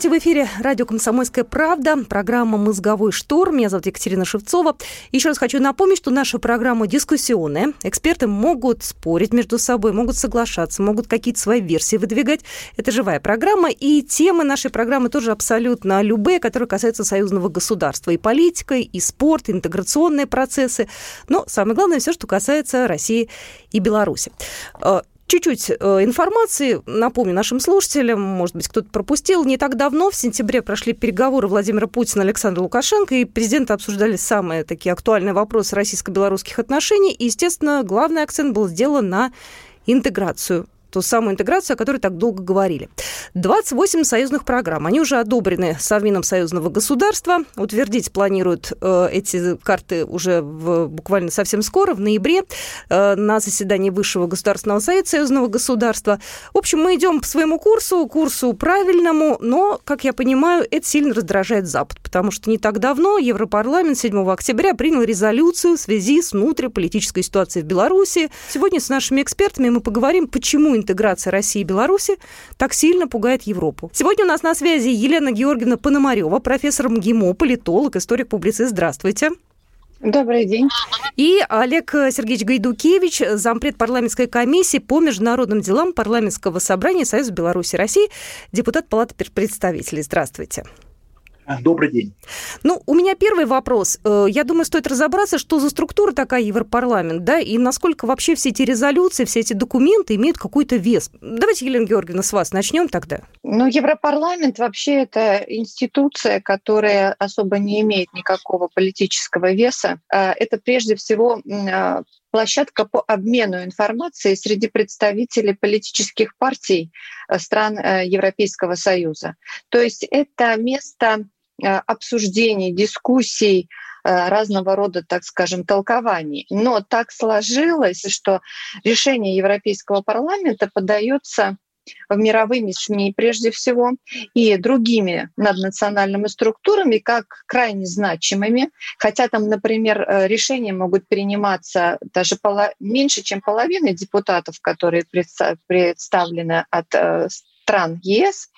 Здравствуйте, в эфире радио «Комсомольская правда», программа «Мозговой шторм». Меня зовут Екатерина Шевцова. Еще раз хочу напомнить, что наша программа дискуссионная. Эксперты могут спорить между собой, могут соглашаться, могут какие-то свои версии выдвигать. Это живая программа, и темы нашей программы тоже абсолютно любые, которые касаются союзного государства. И политика, и спорт, и интеграционные процессы. Но самое главное, все, что касается России и Беларуси. Чуть-чуть э, информации, напомню нашим слушателям, может быть, кто-то пропустил. Не так давно, в сентябре, прошли переговоры Владимира Путина и Александра Лукашенко, и президенты обсуждали самые такие актуальные вопросы российско-белорусских отношений. И, естественно, главный акцент был сделан на интеграцию ту самую интеграцию, о которой так долго говорили. 28 союзных программ. Они уже одобрены Совмином союзного государства. Утвердить планируют э, эти карты уже в, буквально совсем скоро, в ноябре, э, на заседании Высшего государственного совета союзного государства. В общем, мы идем по своему курсу, курсу правильному, но, как я понимаю, это сильно раздражает Запад, потому что не так давно Европарламент 7 октября принял резолюцию в связи с внутриполитической ситуацией в Беларуси. Сегодня с нашими экспертами мы поговорим, почему интеграция России и Беларуси так сильно пугает Европу. Сегодня у нас на связи Елена Георгиевна Пономарева, профессор МГИМО, политолог, историк-публицист. Здравствуйте. Добрый день. И Олег Сергеевич Гайдукевич, зампред парламентской комиссии по международным делам парламентского собрания Союза Беларуси России, депутат Палаты представителей. Здравствуйте. Добрый день. Ну, у меня первый вопрос. Э, я думаю, стоит разобраться, что за структура такая Европарламент, да, и насколько вообще все эти резолюции, все эти документы имеют какой-то вес. Давайте, Елена Георгиевна, с вас начнем тогда. Ну, Европарламент вообще это институция, которая особо не имеет никакого политического веса. Э, это прежде всего э, площадка по обмену информацией среди представителей политических партий стран Европейского Союза. То есть это место Э, обсуждений, дискуссий, э, разного рода, так скажем, толкований. Но так сложилось, что решение Европейского парламента подается в мировыми СМИ прежде всего и другими наднациональными структурами как крайне значимыми, хотя там, например, э, решения могут приниматься даже меньше, чем половина депутатов, которые представлены от стран ЕС,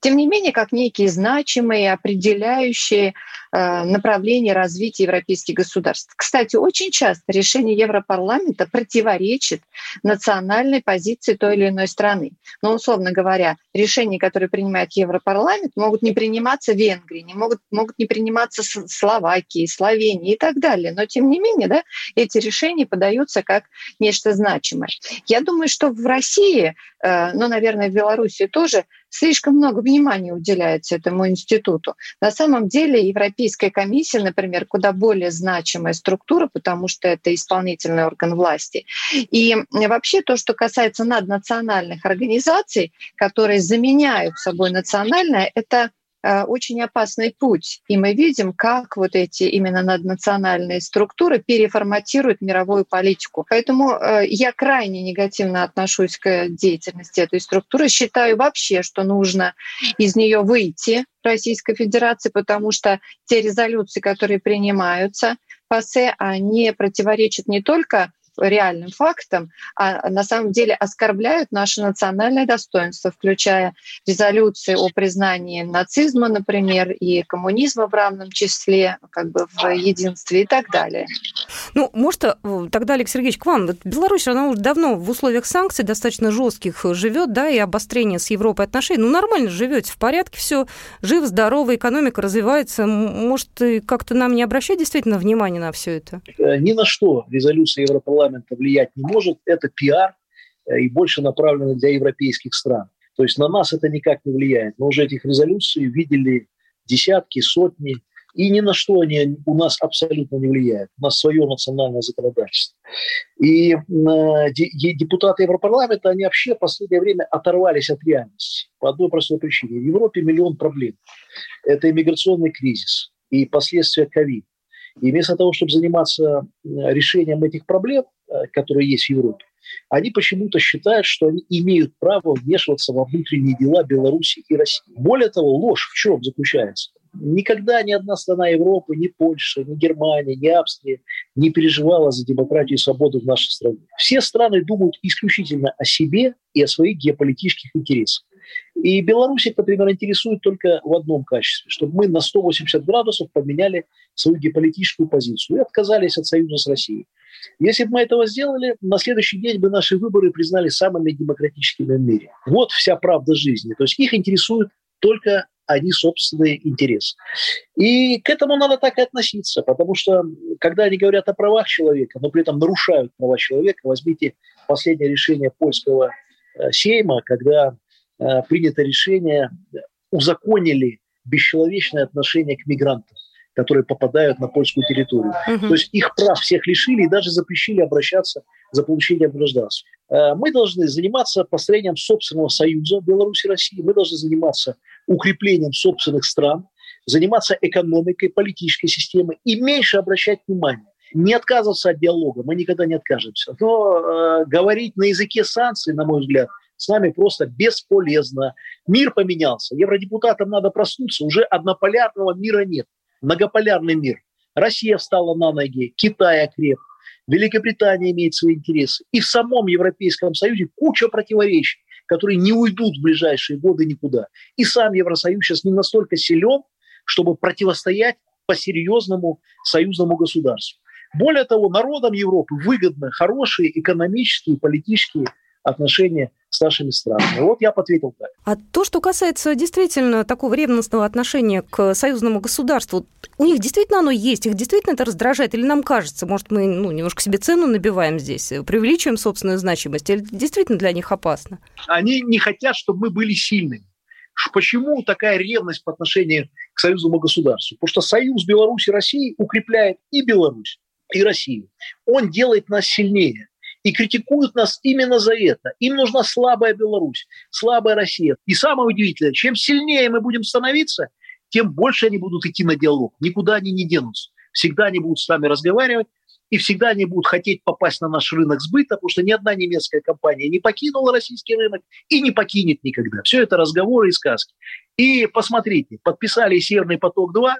тем не менее, как некие значимые, определяющие э, направления развития европейских государств. Кстати, очень часто решение Европарламента противоречит национальной позиции той или иной страны. Но, условно говоря, решения, которые принимает Европарламент, могут не приниматься Венгрии, не могут, могут не приниматься Словакии, Словении и так далее. Но, тем не менее, да, эти решения подаются как нечто значимое. Я думаю, что в России, э, ну, наверное, в Беларуси тоже слишком много внимания уделяется этому институту. На самом деле Европейская комиссия, например, куда более значимая структура, потому что это исполнительный орган власти. И вообще то, что касается наднациональных организаций, которые заменяют собой национальное, это очень опасный путь. И мы видим, как вот эти именно наднациональные структуры переформатируют мировую политику. Поэтому э, я крайне негативно отношусь к деятельности этой структуры. Считаю вообще, что нужно из нее выйти Российской Федерации, потому что те резолюции, которые принимаются, ПАСЕ, они противоречат не только реальным фактом, а на самом деле оскорбляют наше национальное достоинство, включая резолюции о признании нацизма, например, и коммунизма в равном числе, как бы в единстве и так далее. Ну, может, э, тогда, Алексей Сергеевич, к вам. Беларусь, она уже давно в условиях санкций достаточно жестких живет, да, и обострения с Европой отношений. Ну, нормально живете, в порядке все, жив, здорово, экономика развивается. Может, как-то нам не обращать действительно внимания на все это? Э, ни на что резолюция Европарламента парламента влиять не может, это пиар э, и больше направлено для европейских стран. То есть на нас это никак не влияет. Мы уже этих резолюций видели десятки, сотни, и ни на что они у нас абсолютно не влияют. У нас свое национальное законодательство. И э, депутаты Европарламента, они вообще в последнее время оторвались от реальности. По одной простой причине. В Европе миллион проблем. Это иммиграционный кризис и последствия ковид. И вместо того, чтобы заниматься решением этих проблем, которые есть в Европе, они почему-то считают, что они имеют право вмешиваться во внутренние дела Беларуси и России. Более того, ложь в чем заключается? Никогда ни одна страна Европы, ни Польша, ни Германия, ни Австрия не переживала за демократию и свободу в нашей стране. Все страны думают исключительно о себе и о своих геополитических интересах. И Беларусь, например, интересует только в одном качестве, чтобы мы на 180 градусов поменяли свою геополитическую позицию и отказались от союза с Россией. Если бы мы этого сделали, на следующий день бы наши выборы признали самыми демократическими в мире. Вот вся правда жизни. То есть их интересует только они собственные интересы. И к этому надо так и относиться, потому что когда они говорят о правах человека, но при этом нарушают права человека, возьмите последнее решение польского э, сейма, когда принято решение, узаконили бесчеловечное отношение к мигрантам которые попадают на польскую территорию. Угу. То есть их прав всех лишили и даже запрещили обращаться за получением гражданства. Э, мы должны заниматься построением собственного союза Беларуси и России, мы должны заниматься укреплением собственных стран, заниматься экономикой, политической системой и меньше обращать внимание. Не отказываться от диалога, мы никогда не откажемся. Но э, говорить на языке санкций, на мой взгляд, с нами просто бесполезно. Мир поменялся. Евродепутатам надо проснуться. Уже однополярного мира нет многополярный мир. Россия встала на ноги, Китай окреп, Великобритания имеет свои интересы. И в самом Европейском Союзе куча противоречий, которые не уйдут в ближайшие годы никуда. И сам Евросоюз сейчас не настолько силен, чтобы противостоять по-серьезному союзному государству. Более того, народам Европы выгодны хорошие экономические и политические отношения с нашими странами. Вот я ответил так. А то, что касается действительно такого ревностного отношения к союзному государству, у них действительно оно есть, их действительно это раздражает, или нам кажется, может, мы ну, немножко себе цену набиваем здесь, преувеличиваем собственную значимость, или действительно для них опасно? Они не хотят, чтобы мы были сильными. Почему такая ревность по отношению к союзному государству? Потому что союз Беларуси и России укрепляет и Беларусь, и Россию. Он делает нас сильнее и критикуют нас именно за это. Им нужна слабая Беларусь, слабая Россия. И самое удивительное, чем сильнее мы будем становиться, тем больше они будут идти на диалог. Никуда они не денутся. Всегда они будут с нами разговаривать, и всегда они будут хотеть попасть на наш рынок сбыта, потому что ни одна немецкая компания не покинула российский рынок и не покинет никогда. Все это разговоры и сказки. И посмотрите, подписали «Северный поток-2»,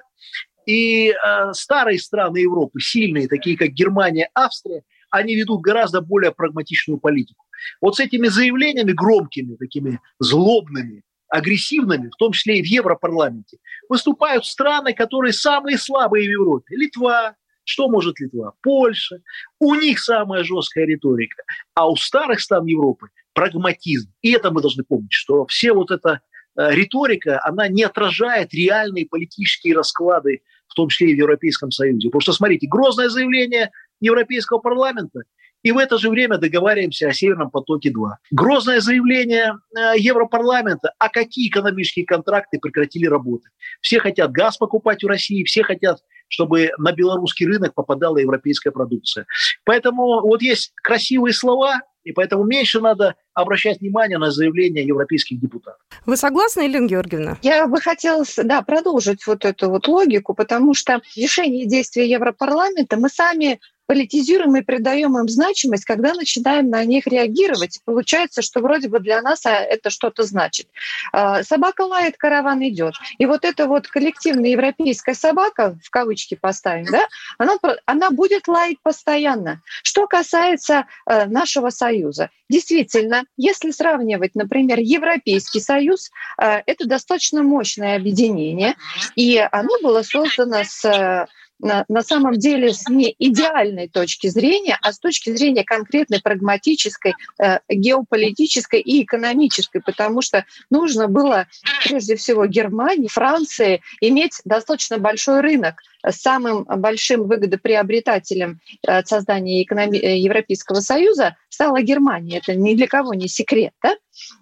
и э, старые страны Европы, сильные, такие как Германия, Австрия, они ведут гораздо более прагматичную политику. Вот с этими заявлениями громкими, такими злобными, агрессивными, в том числе и в Европарламенте, выступают страны, которые самые слабые в Европе. Литва, что может Литва? Польша. У них самая жесткая риторика. А у старых стран Европы прагматизм. И это мы должны помнить, что все вот эта э, риторика, она не отражает реальные политические расклады, в том числе и в Европейском Союзе. Потому что, смотрите, грозное заявление Европейского парламента, и в это же время договариваемся о Северном потоке-2. Грозное заявление э, Европарламента, а какие экономические контракты прекратили работать. Все хотят газ покупать у России, все хотят чтобы на белорусский рынок попадала европейская продукция. Поэтому вот есть красивые слова, и поэтому меньше надо обращать внимание на заявления европейских депутатов. Вы согласны, Елена Георгиевна? Я бы хотела да, продолжить вот эту вот логику, потому что решение действия Европарламента мы сами политизируем и придаем им значимость, когда начинаем на них реагировать. Получается, что вроде бы для нас а, это что-то значит. А, собака лает, караван идет. И вот эта вот коллективная европейская собака, в кавычки поставим, да, она, она будет лаять постоянно. Что касается э, нашего союза, действительно, если сравнивать, например, Европейский союз, э, это достаточно мощное объединение, и оно было создано с э, на, самом деле с не идеальной точки зрения, а с точки зрения конкретной прагматической, э, геополитической и экономической, потому что нужно было прежде всего Германии, Франции иметь достаточно большой рынок самым большим выгодоприобретателем от создания экономи- э, Европейского Союза стала Германия. Это ни для кого не секрет. Да?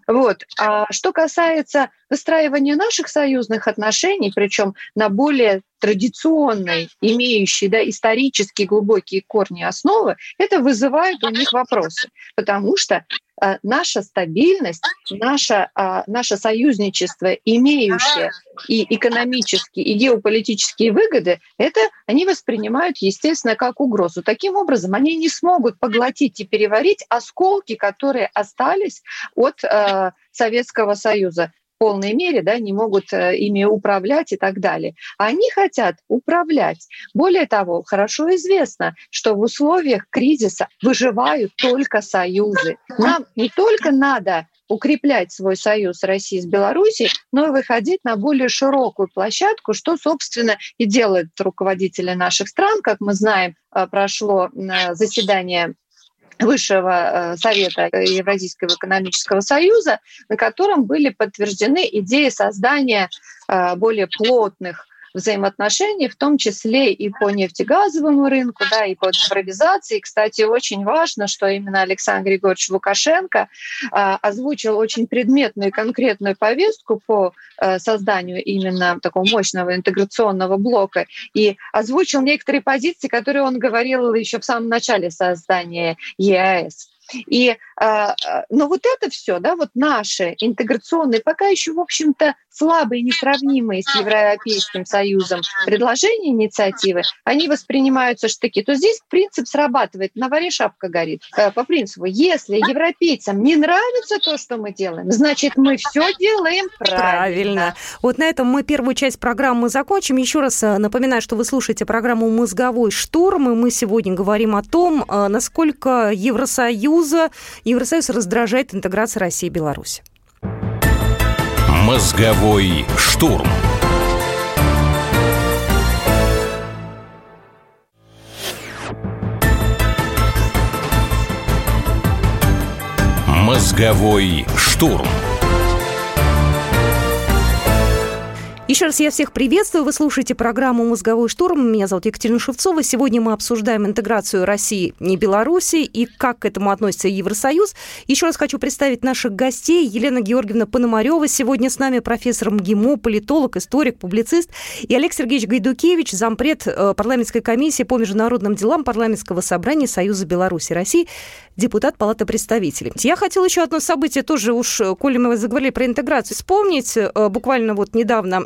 Вот. А что касается выстраивания наших союзных отношений, причем на более традиционной, имеющей да, исторические глубокие корни основы, это вызывает у них вопросы. Потому что э, наша стабильность, наше, а, наше союзничество, имеющее и экономические, и геополитические выгоды, это они воспринимают, естественно, как угрозу. Таким образом, они не смогут поглотить и переварить осколки, которые остались от э, Советского Союза полной мере, да, не могут э, ими управлять и так далее. Они хотят управлять. Более того, хорошо известно, что в условиях кризиса выживают только союзы. Нам не только надо укреплять свой союз России с Беларусью, но и выходить на более широкую площадку, что, собственно, и делают руководители наших стран. Как мы знаем, э, прошло э, заседание Высшего э, совета Евразийского экономического союза, на котором были подтверждены идеи создания э, более плотных взаимоотношений, в том числе и по нефтегазовому рынку, да, и по цифровизации. Кстати, очень важно, что именно Александр Григорьевич Лукашенко а, озвучил очень предметную и конкретную повестку по а, созданию именно такого мощного интеграционного блока и озвучил некоторые позиции, которые он говорил еще в самом начале создания ЕАЭС. И, а, а, но вот это все, да, вот наши интеграционные, пока еще, в общем-то, слабые, несравнимые с Европейским Союзом предложения, инициативы, они воспринимаются штыки, то здесь принцип срабатывает. На варе шапка горит. Э, по принципу, если европейцам не нравится то, что мы делаем, значит, мы все делаем правильно. Правильно. Вот на этом мы первую часть программы закончим. Еще раз э, напоминаю, что вы слушаете программу «Мозговой штурм», и мы сегодня говорим о том, э, насколько Евросоюза, Евросоюз раздражает интеграция России и Беларуси. Мозговой штурм. Мозговой штурм. Еще раз я всех приветствую. Вы слушаете программу «Мозговой штурм». Меня зовут Екатерина Шевцова. Сегодня мы обсуждаем интеграцию России и Беларуси и как к этому относится Евросоюз. Еще раз хочу представить наших гостей. Елена Георгиевна Пономарева сегодня с нами, профессор МГИМО, политолог, историк, публицист. И Олег Сергеевич Гайдукевич, зампред э, парламентской комиссии по международным делам парламентского собрания Союза Беларуси и России, депутат Палаты представителей. Я хотела еще одно событие тоже уж, э, коли мы заговорили про интеграцию, вспомнить. Э, буквально вот недавно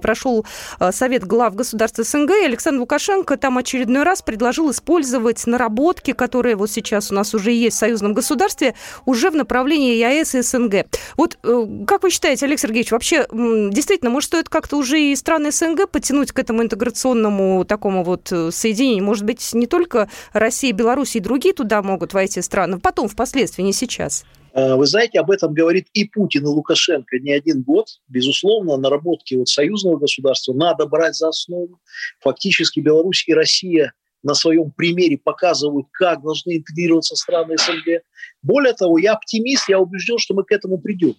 прошел э, Совет глав государств СНГ, и Александр Лукашенко там очередной раз предложил использовать наработки, которые вот сейчас у нас уже есть в союзном государстве, уже в направлении ЕАЭС и СНГ. Вот как вы считаете, Олег Сергеевич, вообще действительно, может, стоит как-то уже и страны СНГ потянуть к этому интеграционному такому вот соединению? Может быть, не только Россия, Беларусь и другие туда могут войти страны, стран, потом, впоследствии, не сейчас? А, вы знаете, об этом говорит и Путин, и Лукашенко не один год. Безусловно, наработки вот союзного государства надо брать за основу. Фактически Беларусь и Россия на своем примере показывают, как должны интегрироваться страны СНГ. Более того, я оптимист, я убежден, что мы к этому придем.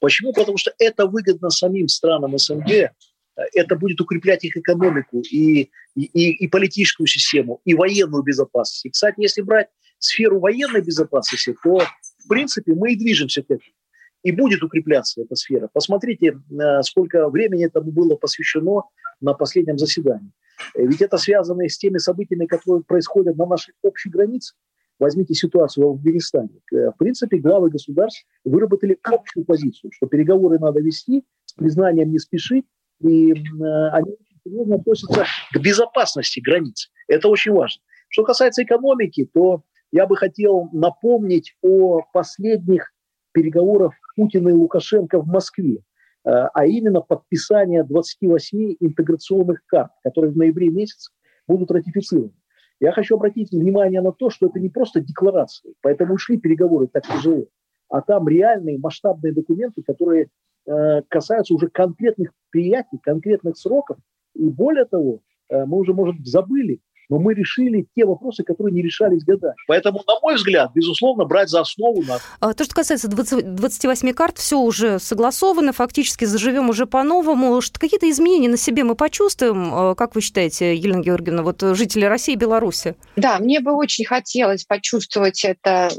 Почему? Потому что это выгодно самим странам СНГ, это будет укреплять их экономику и, и, и политическую систему, и военную безопасность. И, кстати, если брать сферу военной безопасности, то, в принципе, мы и движемся к этому. И будет укрепляться эта сфера. Посмотрите, э, сколько времени этому было посвящено на последнем заседании. Э, ведь это связано с теми событиями, которые происходят на нашей общей границе. Возьмите ситуацию в Афганистане. Э, в принципе, главы государств выработали общую позицию, что переговоры надо вести, с признанием не спешить, и они серьезно относятся к безопасности границ. Это очень важно. Что касается экономики, то я бы хотел напомнить о последних переговорах Путина и Лукашенко в Москве, э, а именно подписание 28 интеграционных карт, которые в ноябре месяце будут ратифицированы. Я хочу обратить внимание на то, что это не просто декларации, поэтому ушли переговоры так тяжело, а там реальные масштабные документы, которые э, касаются уже конкретных приятий, конкретных сроков. И более того, э, мы уже, может, забыли, но мы решили те вопросы, которые не решались годами. Поэтому, на мой взгляд, безусловно, брать за основу надо. А, то, что касается 20, 28 карт, все уже согласовано, фактически заживем уже по-новому. Какие-то изменения на себе мы почувствуем, а, как вы считаете, Елена Георгиевна, вот жители России и Беларуси? Да, мне бы очень хотелось почувствовать это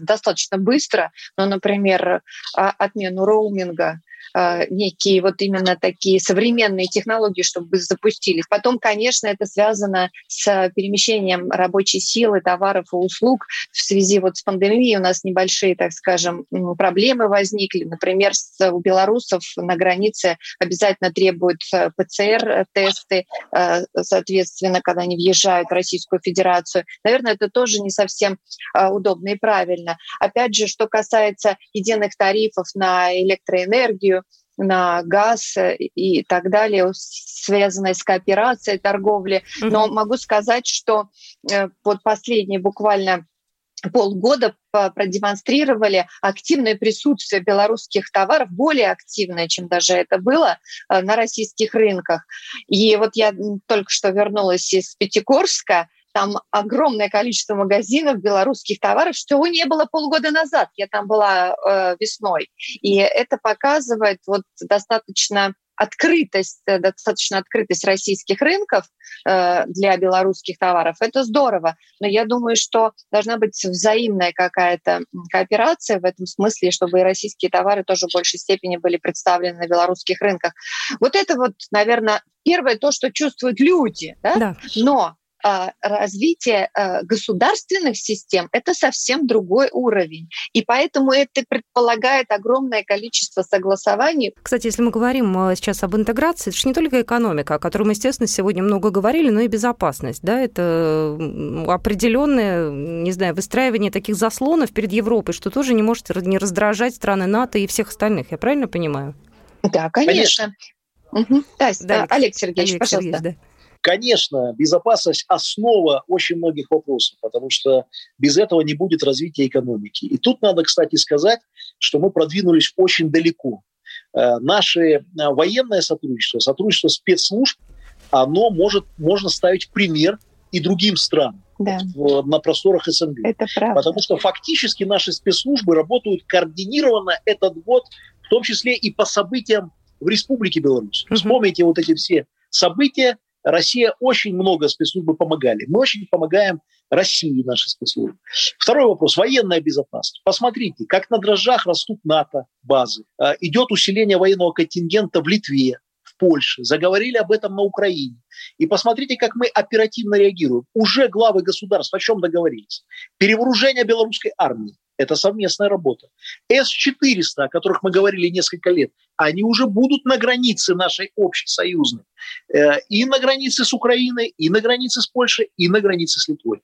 достаточно быстро, но, например, а, отмену роуминга, э, некие вот именно такие современные технологии, чтобы запустились. Потом, конечно, это связано с перемещением рабочей силы, товаров и услуг в связи вот с пандемией. У нас небольшие, так скажем, проблемы возникли. Например, у белорусов на границе обязательно требуют э, ПЦР-тесты, э, соответственно, когда они въезжают в Российскую Федерацию. Наверное, это тоже не совсем э, удобно и правильно. Опять же, что касается единых тарифов на электроэнергию, на газ и так далее, связанное с кооперацией торговли. Но могу сказать, что вот последние буквально полгода продемонстрировали активное присутствие белорусских товаров, более активное, чем даже это было э, на российских рынках. И вот я только что вернулась из Пятигорска, там огромное количество магазинов белорусских товаров, что не было полгода назад. Я там была э, весной. И это показывает вот достаточно открытость, э, достаточно открытость российских рынков э, для белорусских товаров, это здорово. Но я думаю, что должна быть взаимная какая-то кооперация в этом смысле, чтобы и российские товары тоже в большей степени были представлены на белорусских рынках. Вот это вот, наверное, первое то, что чувствуют люди. Да? Да. Но развитие а, государственных систем – это совсем другой уровень. И поэтому это предполагает огромное количество согласований. Кстати, если мы говорим а, сейчас об интеграции, это же не только экономика, о которой мы, естественно, сегодня много говорили, но и безопасность. Да? Это определенное, не знаю, выстраивание таких заслонов перед Европой, что тоже не может не раздражать страны НАТО и всех остальных. Я правильно понимаю? Да, конечно. конечно. Угу. Да, да, Олег Сергеевич, Олег пожалуйста. Сергеевич, да. Конечно, безопасность – основа очень многих вопросов, потому что без этого не будет развития экономики. И тут надо, кстати, сказать, что мы продвинулись очень далеко. Э, наше э, военное сотрудничество, сотрудничество спецслужб, оно может, можно ставить пример и другим странам да. в, на просторах СНГ. Это правда. Потому что фактически наши спецслужбы работают координированно этот год, в том числе и по событиям в Республике Беларусь. Угу. Вспомните вот эти все события, Россия очень много спецслужбы помогали. Мы очень помогаем России, наши спецслужбы. Второй вопрос. Военная безопасность. Посмотрите, как на дрожжах растут НАТО базы. А, идет усиление военного контингента в Литве, Польше. Заговорили об этом на Украине. И посмотрите, как мы оперативно реагируем. Уже главы государств о чем договорились? Перевооружение белорусской армии. Это совместная работа. С-400, о которых мы говорили несколько лет, они уже будут на границе нашей общесоюзной. Э, и на границе с Украиной, и на границе с Польшей, и на границе с Литвой.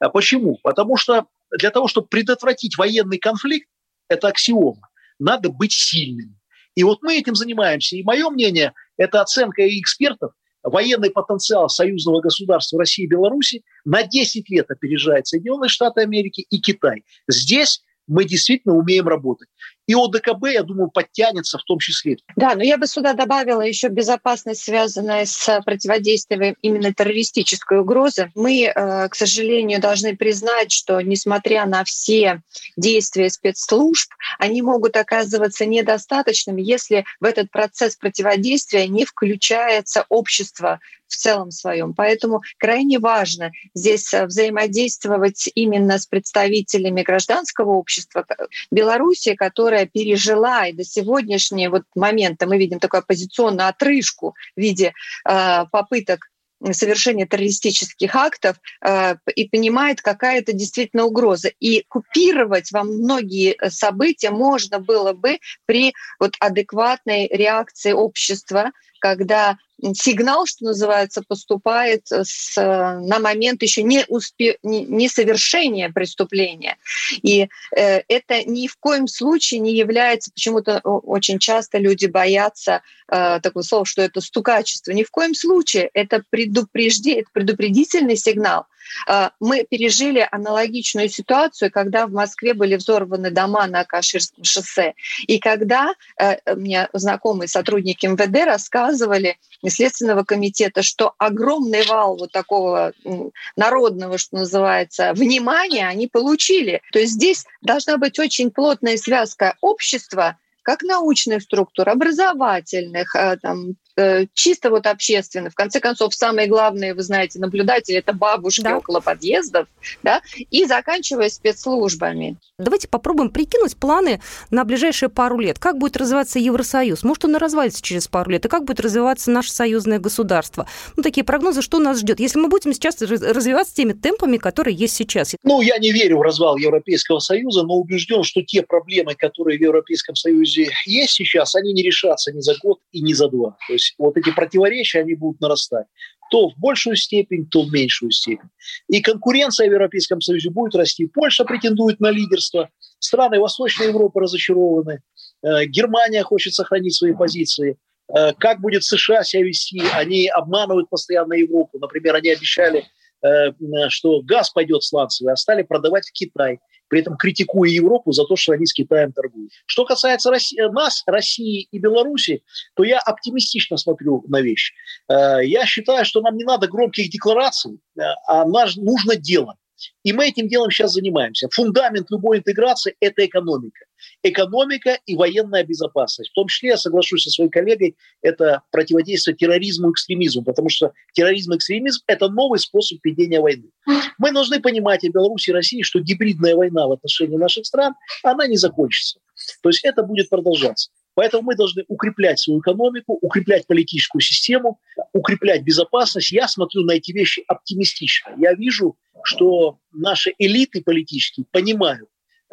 А почему? Потому что для того, чтобы предотвратить военный конфликт, это аксиома, надо быть сильным. И вот мы этим занимаемся. И мое мнение, это оценка экспертов – военный потенциал союзного государства России и Беларуси на 10 лет опережает Соединенные Штаты Америки и Китай. Здесь мы действительно умеем работать. И ОДКБ, я думаю, подтянется в том числе. Да, но я бы сюда добавила еще безопасность, связанная с противодействием именно террористической угрозы. Мы, э, к сожалению, должны признать, что несмотря на все действия спецслужб, они могут оказываться недостаточными, если в этот процесс противодействия не включается общество в целом своем. Поэтому крайне важно здесь э, взаимодействовать именно с представителями гражданского общества Беларуси, которая пережила и до сегодняшнего вот момента мы видим такую оппозиционную отрыжку в виде э, попыток совершения террористических актов э, и понимает, какая это действительно угроза. И купировать во многие события можно было бы при вот адекватной реакции общества, когда сигнал, что называется, поступает с, на момент еще не, успе, не, не совершения преступления. И э, это ни в коем случае не является, почему-то очень часто люди боятся э, такого слова, что это стукачество. Ни в коем случае это предупреждение, предупредительный сигнал. Э, мы пережили аналогичную ситуацию, когда в Москве были взорваны дома на Каширском шоссе. И когда э, мне знакомые сотрудники МВД рассказывали, Следственного комитета, что огромный вал вот такого народного, что называется, внимания они получили. То есть здесь должна быть очень плотная связка общества, как научных структур, образовательных, э, там, чисто вот общественно. В конце концов, самые главные, вы знаете, наблюдатели – это бабушки да. около подъездов, да, и заканчивая спецслужбами. Давайте попробуем прикинуть планы на ближайшие пару лет. Как будет развиваться Евросоюз? Может, он и развалится через пару лет? И как будет развиваться наше союзное государство? Ну, такие прогнозы, что нас ждет? Если мы будем сейчас развиваться теми темпами, которые есть сейчас. Ну, я не верю в развал Европейского Союза, но убежден, что те проблемы, которые в Европейском Союзе есть сейчас, они не решатся ни за год и ни за два. То есть вот эти противоречия, они будут нарастать то в большую степень, то в меньшую степень. И конкуренция в Европейском Союзе будет расти. Польша претендует на лидерство, страны Восточной Европы разочарованы, э, Германия хочет сохранить свои позиции. Э, как будет США себя вести? Они обманывают постоянно Европу. Например, они обещали, что газ пойдет сланцевый, а стали продавать в Китай при этом критикуя Европу за то, что они с Китаем торгуют. Что касается России, нас, России и Беларуси, то я оптимистично смотрю на вещь. Э, я считаю, что нам не надо громких деклараций, э, а нужно делать. И мы этим делом сейчас занимаемся. Фундамент любой интеграции – это экономика. Экономика и военная безопасность. В том числе, я соглашусь со своей коллегой, это противодействие терроризму и экстремизму, потому что терроризм и экстремизм – это новый способ ведения войны. Мы должны понимать и Беларуси, и России, что гибридная война в отношении наших стран, она не закончится. То есть это будет продолжаться. Поэтому мы должны укреплять свою экономику, укреплять политическую систему, укреплять безопасность. Я смотрю на эти вещи оптимистично. Я вижу, что наши элиты политические понимают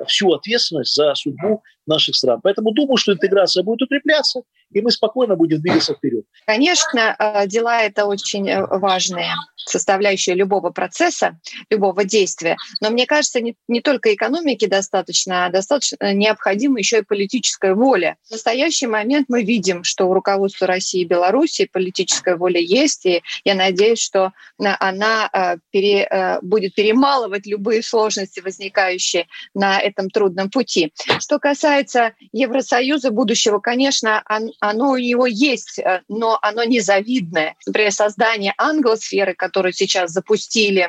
всю ответственность за судьбу наших стран. Поэтому думаю, что интеграция будет укрепляться, и мы спокойно будем двигаться вперед. Конечно, э, дела это очень э, важные составляющая любого процесса, любого действия. Но мне кажется, не, не только экономики достаточно, а достаточно необходима еще и политическая воля. В настоящий момент мы видим, что у руководства России и Беларуси политическая воля есть, и я надеюсь, что она э, пере, будет перемалывать любые сложности, возникающие на этом трудном пути. Что касается Евросоюза будущего, конечно, оно у него есть, э, но оно незавидное. Например, создание англосферы, которую сейчас запустили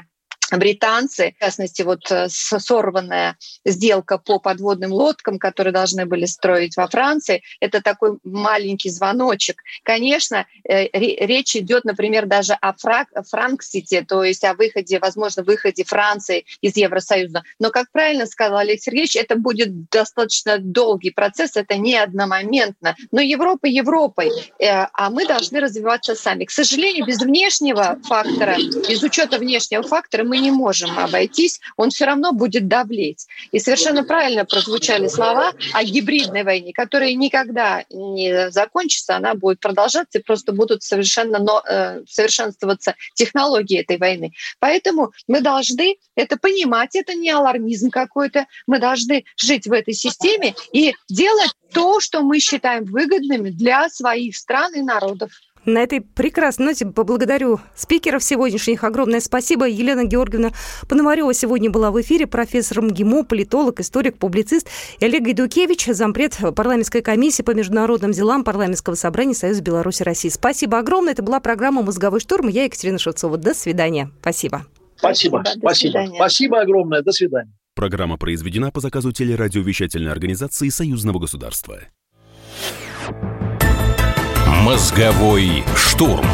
британцы, в частности, вот э, сорванная сделка по подводным лодкам, которые должны были строить во Франции, это такой маленький звоночек. Конечно, э, речь идет, например, даже о Франксите, то есть о выходе, возможно, выходе Франции из Евросоюза. Но, как правильно сказал Олег Сергеевич, это будет достаточно долгий процесс, это не одномоментно. Но Европа Европой, э, а мы должны развиваться сами. К сожалению, без внешнего фактора, без учета внешнего фактора мы не можем обойтись, он все равно будет давлеть. И совершенно правильно прозвучали слова о гибридной войне, которая никогда не закончится, она будет продолжаться, и просто будут совершенно но, э, совершенствоваться технологии этой войны. Поэтому мы должны это понимать, это не алармизм какой-то, мы должны жить в этой системе и делать то, что мы считаем выгодными для своих стран и народов. На этой прекрасной ноте поблагодарю спикеров сегодняшних. Огромное спасибо. Елена Георгиевна Пономарева сегодня была в эфире. Профессор МГИМО, политолог, историк, публицист. И Олег Гайдукевич, зампред парламентской комиссии по международным делам парламентского собрания Союза Беларуси России. Спасибо огромное. Это была программа «Мозговой штурм». Я Екатерина Шевцова. До свидания. Спасибо. Спасибо. Спасибо. Спасибо. Спасибо огромное. До свидания. Программа произведена по заказу телерадиовещательной организации Союзного государства. Мозговой штурм.